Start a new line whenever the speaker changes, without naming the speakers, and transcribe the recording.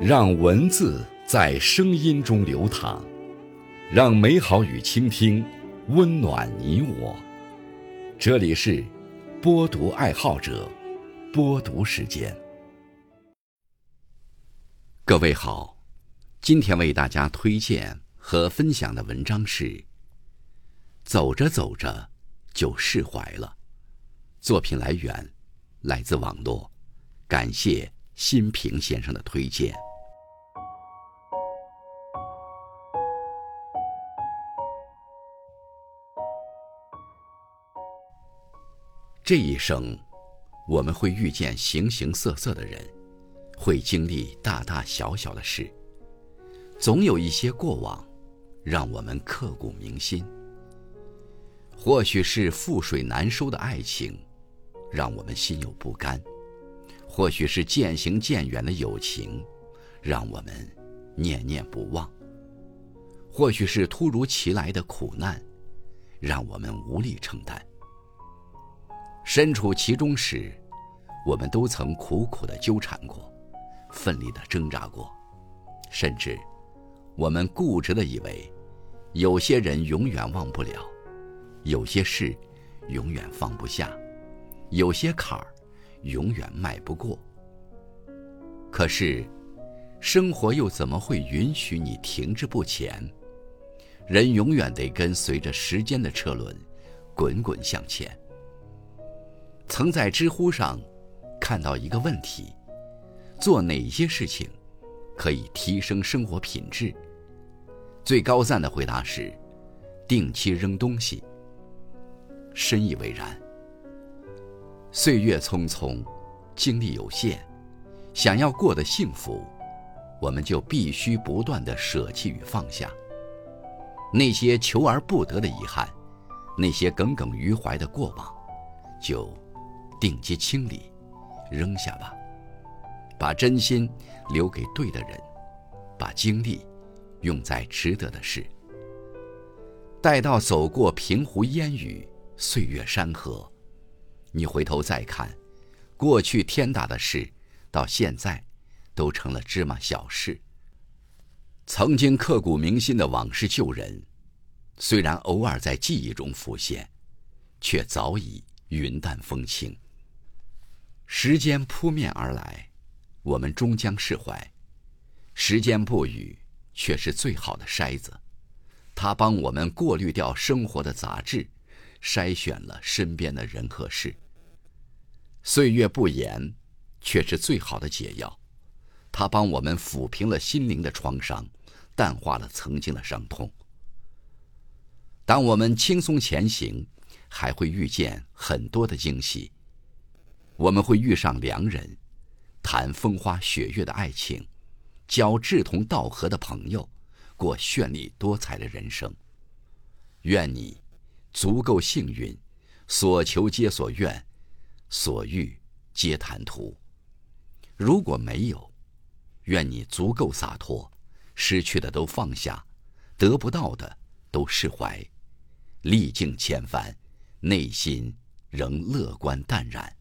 让文字在声音中流淌，让美好与倾听温暖你我。这里是播读爱好者播读时间。各位好，今天为大家推荐和分享的文章是《走着走着就释怀了》。作品来源来自网络，感谢新平先生的推荐。这一生，我们会遇见形形色色的人，会经历大大小小的事。总有一些过往，让我们刻骨铭心。或许是覆水难收的爱情，让我们心有不甘；或许是渐行渐远的友情，让我们念念不忘；或许是突如其来的苦难，让我们无力承担。身处其中时，我们都曾苦苦的纠缠过，奋力的挣扎过，甚至，我们固执的以为，有些人永远忘不了，有些事，永远放不下，有些坎儿，永远迈不过。可是，生活又怎么会允许你停滞不前？人永远得跟随着时间的车轮，滚滚向前。曾在知乎上看到一个问题：做哪些事情可以提升生活品质？最高赞的回答是：定期扔东西。深以为然。岁月匆匆，精力有限，想要过得幸福，我们就必须不断的舍弃与放下那些求而不得的遗憾，那些耿耿于怀的过往，就。定期清理，扔下吧，把真心留给对的人，把精力用在值得的事。待到走过平湖烟雨，岁月山河，你回头再看，过去天大的事，到现在都成了芝麻小事。曾经刻骨铭心的往事旧人，虽然偶尔在记忆中浮现，却早已云淡风轻。时间扑面而来，我们终将释怀。时间不语，却是最好的筛子，它帮我们过滤掉生活的杂质，筛选了身边的人和事。岁月不言，却是最好的解药，它帮我们抚平了心灵的创伤，淡化了曾经的伤痛。当我们轻松前行，还会遇见很多的惊喜。我们会遇上良人，谈风花雪月的爱情，交志同道合的朋友，过绚丽多彩的人生。愿你足够幸运，所求皆所愿，所欲皆谈途。如果没有，愿你足够洒脱，失去的都放下，得不到的都释怀，历尽千帆，内心仍乐观淡然。